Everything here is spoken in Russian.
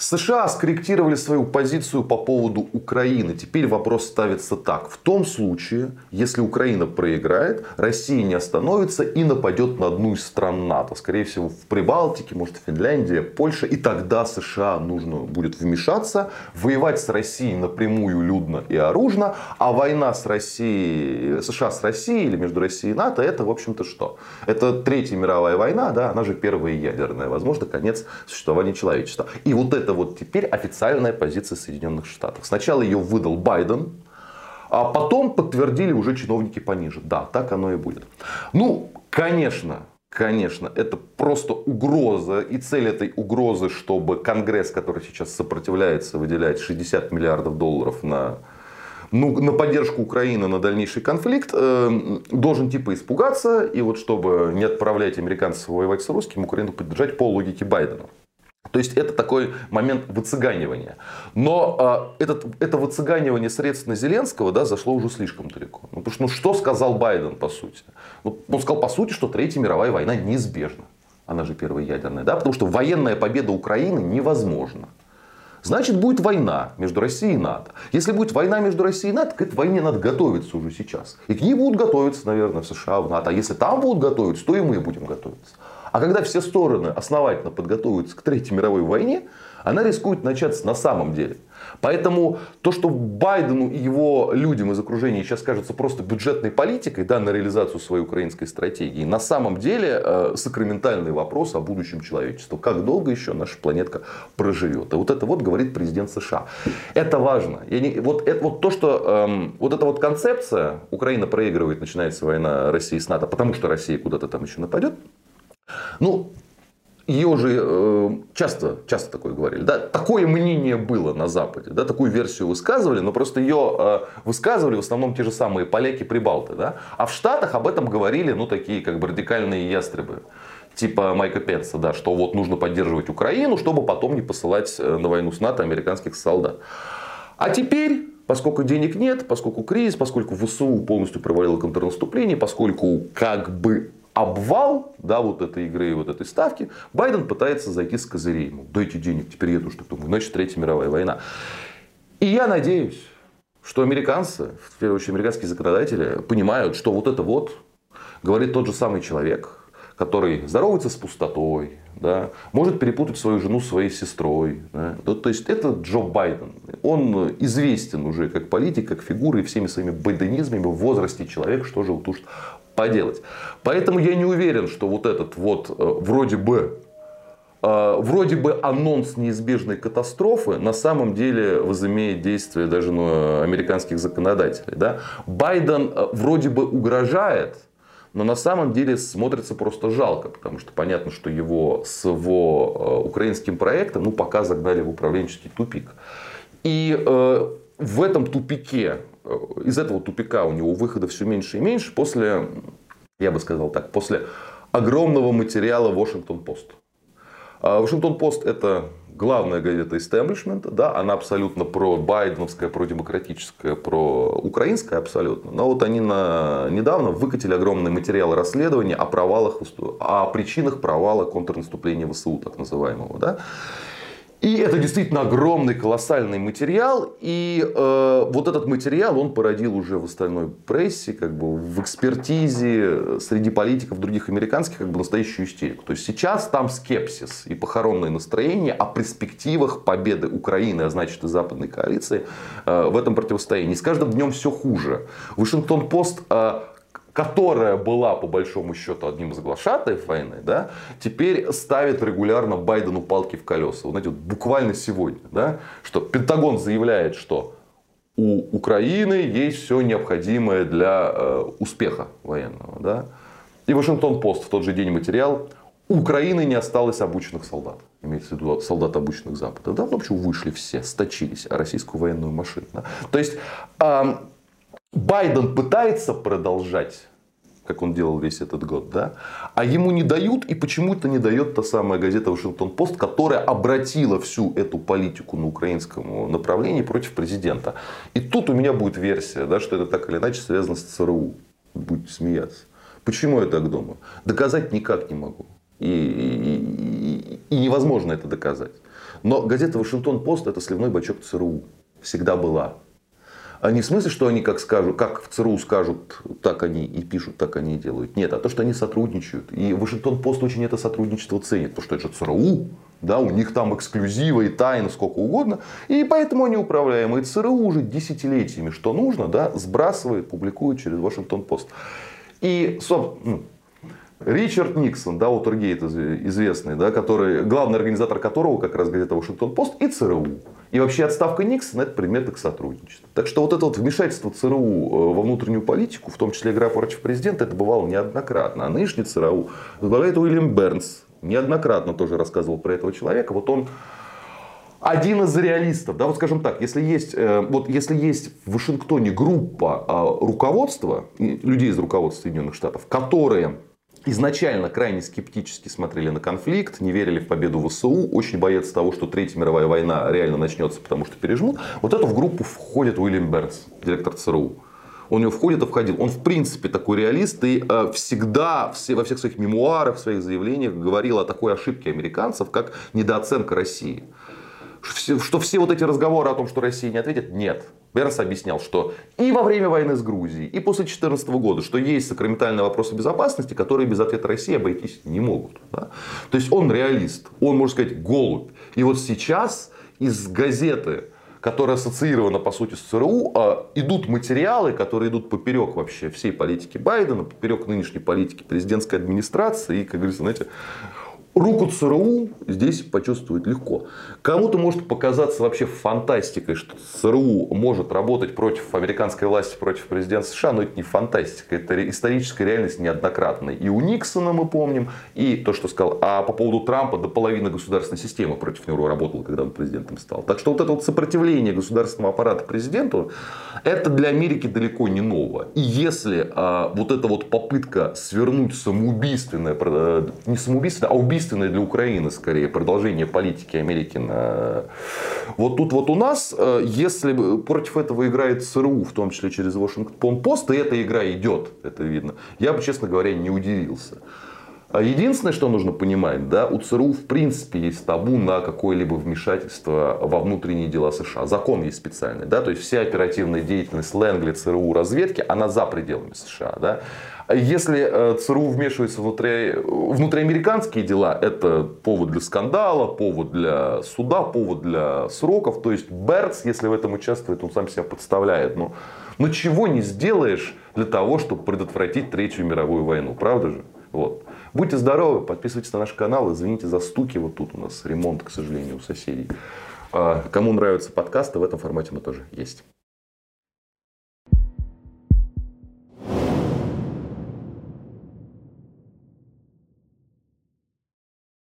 США скорректировали свою позицию по поводу Украины. Теперь вопрос ставится так. В том случае, если Украина проиграет, Россия не остановится и нападет на одну из стран НАТО. Скорее всего, в Прибалтике, может, Финляндия, Польша. И тогда США нужно будет вмешаться, воевать с Россией напрямую, людно и оружно. А война с Россией, США с Россией или между Россией и НАТО, это, в общем-то, что? Это Третья мировая война, да, она же первая ядерная. Возможно, конец существования человечества. И вот это это вот теперь официальная позиция Соединенных Штатов. Сначала ее выдал Байден, а потом подтвердили уже чиновники пониже. Да, так оно и будет. Ну, конечно, Конечно, это просто угроза. И цель этой угрозы, чтобы Конгресс, который сейчас сопротивляется, выделять 60 миллиардов долларов на, ну, на поддержку Украины, на дальнейший конфликт, э, должен типа испугаться. И вот чтобы не отправлять американцев воевать с русским, Украину поддержать по логике Байдена. То есть это такой момент выцыганивания. Но э, этот, это выцыганивание средств на Зеленского да, зашло уже слишком далеко. Ну, потому что ну, что сказал Байден по сути? Ну, он сказал по сути, что Третья мировая война неизбежна. Она же первая ядерная. Да? Потому что военная победа Украины невозможна. Значит, будет война между Россией и НАТО. Если будет война между Россией и НАТО, к этой войне надо готовиться уже сейчас. И к ней будут готовиться, наверное, в США, в НАТО. А если там будут готовиться, то и мы будем готовиться. А когда все стороны основательно подготовятся к Третьей мировой войне, она рискует начаться на самом деле. Поэтому то, что Байдену и его людям из окружения сейчас кажется просто бюджетной политикой да, на реализацию своей украинской стратегии, на самом деле э, сакраментальный вопрос о будущем человечества. Как долго еще наша планетка проживет? И вот это вот говорит президент США. Это важно. Я не, вот, это, вот то, что эм, вот эта вот концепция, Украина проигрывает, начинается война России с НАТО, потому что Россия куда-то там еще нападет, ну, ее же э, часто, часто такое говорили. Да? Такое мнение было на Западе. Да? Такую версию высказывали, но просто ее э, высказывали в основном те же самые поляки, прибалты. Да? А в Штатах об этом говорили ну, такие как бы радикальные ястребы. Типа Майка Пенса, да, что вот нужно поддерживать Украину, чтобы потом не посылать э, на войну с НАТО американских солдат. А теперь Поскольку денег нет, поскольку кризис, поскольку ВСУ полностью провалило контрнаступление, поскольку как бы обвал да, вот этой игры и вот этой ставки, Байден пытается зайти с козырей. Ему, дайте денег, теперь я тоже так думаю, иначе Третья мировая война. И я надеюсь, что американцы, в первую очередь американские законодатели, понимают, что вот это вот говорит тот же самый человек, который здоровается с пустотой, да, может перепутать свою жену с своей сестрой. Да. Ну, то есть это Джо Байден. Он известен уже как политик, как фигура и всеми своими байденизмами в возрасте человек, что же уж поделать. Поэтому я не уверен, что вот этот вот э, вроде бы э, вроде бы анонс неизбежной катастрофы на самом деле возымеет действие даже на американских законодателей. Да? Байден э, вроде бы угрожает, но на самом деле смотрится просто жалко, потому что понятно, что его с его украинским проектом ну, пока загнали в управленческий тупик. И в этом тупике Э, из этого тупика у него выхода все меньше и меньше после, я бы сказал так, после огромного материала Washington-Post. Washington-Post это главная газета истеблишмента, да, она абсолютно про байденовская, про демократическая, про украинская абсолютно. Но вот они на, недавно выкатили огромный материал расследования о провалах, о причинах провала контрнаступления ВСУ, так называемого. Да. И это действительно огромный, колоссальный материал. И э, вот этот материал он породил уже в остальной прессе, как бы в экспертизе среди политиков других американских, как бы настоящую истерику. То есть сейчас там скепсис и похоронное настроение о перспективах победы Украины, а значит и западной коалиции э, в этом противостоянии. С каждым днем все хуже. Вашингтон-Пост э, которая была по большому счету одним из глашатаев войны, да, теперь ставит регулярно Байдену палки в колеса. Вот, знаете, вот буквально сегодня, да, что Пентагон заявляет, что у Украины есть все необходимое для э, успеха военного. Да? И Вашингтон-Пост в тот же день материал у Украины не осталось обученных солдат. Имеется в виду солдат обученных Запада. Да, в общем, вышли все, сточились, а российскую военную машину. Да? То есть, э, Байден пытается продолжать как он делал весь этот год, да, а ему не дают, и почему-то не дает та самая газета Вашингтон-Пост, которая обратила всю эту политику на украинском направлении против президента. И тут у меня будет версия, да, что это так или иначе связано с ЦРУ. Будете смеяться. Почему я так думаю? Доказать никак не могу. И, и, И невозможно это доказать. Но газета «Вашингтон-Пост» это сливной бачок ЦРУ. Всегда была. А не в смысле, что они как скажут, как в ЦРУ скажут, так они и пишут, так они и делают. Нет, а то, что они сотрудничают. И Вашингтон-Пост очень это сотрудничество ценит. Потому что это же ЦРУ. Да, у них там эксклюзивы и тайны сколько угодно. И поэтому они управляемые. ЦРУ уже десятилетиями, что нужно, да, сбрасывает, публикует через Вашингтон-Пост. И, собственно, ну, Ричард Никсон, да, Уотергейт известный, да, который, главный организатор которого как раз газета Вашингтон-Пост и ЦРУ. И вообще отставка Никсона это предмет их сотрудничества. Так что вот это вот вмешательство ЦРУ э, во внутреннюю политику, в том числе игра против президента, это бывало неоднократно. А нынешний ЦРУ возглавляет Уильям Бернс. Неоднократно тоже рассказывал про этого человека. Вот он один из реалистов, да, вот скажем так, если есть, э, вот если есть в Вашингтоне группа э, руководства, людей из руководства Соединенных Штатов, которые изначально крайне скептически смотрели на конфликт, не верили в победу ВСУ, очень боятся того, что Третья мировая война реально начнется, потому что пережмут. Вот эту в группу входит Уильям Бернс, директор ЦРУ. Он в него входит и входил. Он в принципе такой реалист и э, всегда все, во всех своих мемуарах, в своих заявлениях говорил о такой ошибке американцев, как недооценка России. Что все вот эти разговоры о том, что Россия не ответит, нет. Бернс объяснял, что и во время войны с Грузией, и после 2014 года, что есть сакраментальные вопросы безопасности, которые без ответа России обойтись не могут. Да? То есть он реалист, он, можно сказать, голубь. И вот сейчас из газеты, которая ассоциирована по сути с ЦРУ, а, идут материалы, которые идут поперек вообще всей политики Байдена, поперек нынешней политики президентской администрации. И, как говорится, знаете, руку ЦРУ здесь почувствовать легко. Кому-то может показаться вообще фантастикой, что ЦРУ может работать против американской власти, против президента США, но это не фантастика, это историческая реальность неоднократная. И у Никсона мы помним, и то, что сказал, а по поводу Трампа до половины государственной системы против него работала, когда он президентом стал. Так что вот это вот сопротивление государственного аппарата президенту, это для Америки далеко не ново. И если а, вот эта вот попытка свернуть самоубийственное, э, не самоубийственное, а убийственное убийственное для Украины, скорее, продолжение политики Америки. На... Вот тут вот у нас, э, если против этого играет ЦРУ, в том числе через Вашингтон-Пост, и эта игра идет, это видно, я бы, честно говоря, не удивился. А единственное, что нужно понимать, да, у ЦРУ в принципе есть табу на какое-либо вмешательство во внутренние дела США. Закон есть специальный. Да, то есть вся оперативная деятельность Лэнгли, ЦРУ, разведки, она за пределами США. Да. Если э, ЦРУ вмешивается внутри, внутриамериканские дела, это повод для скандала, повод для суда, повод для сроков. То есть Берц, если в этом участвует, он сам себя подставляет. Но, но чего не сделаешь для того, чтобы предотвратить Третью мировую войну, правда же? Вот. Будьте здоровы, подписывайтесь на наш канал. Извините за стуки. Вот тут у нас ремонт, к сожалению, у соседей. А, кому нравятся подкасты, в этом формате мы тоже есть.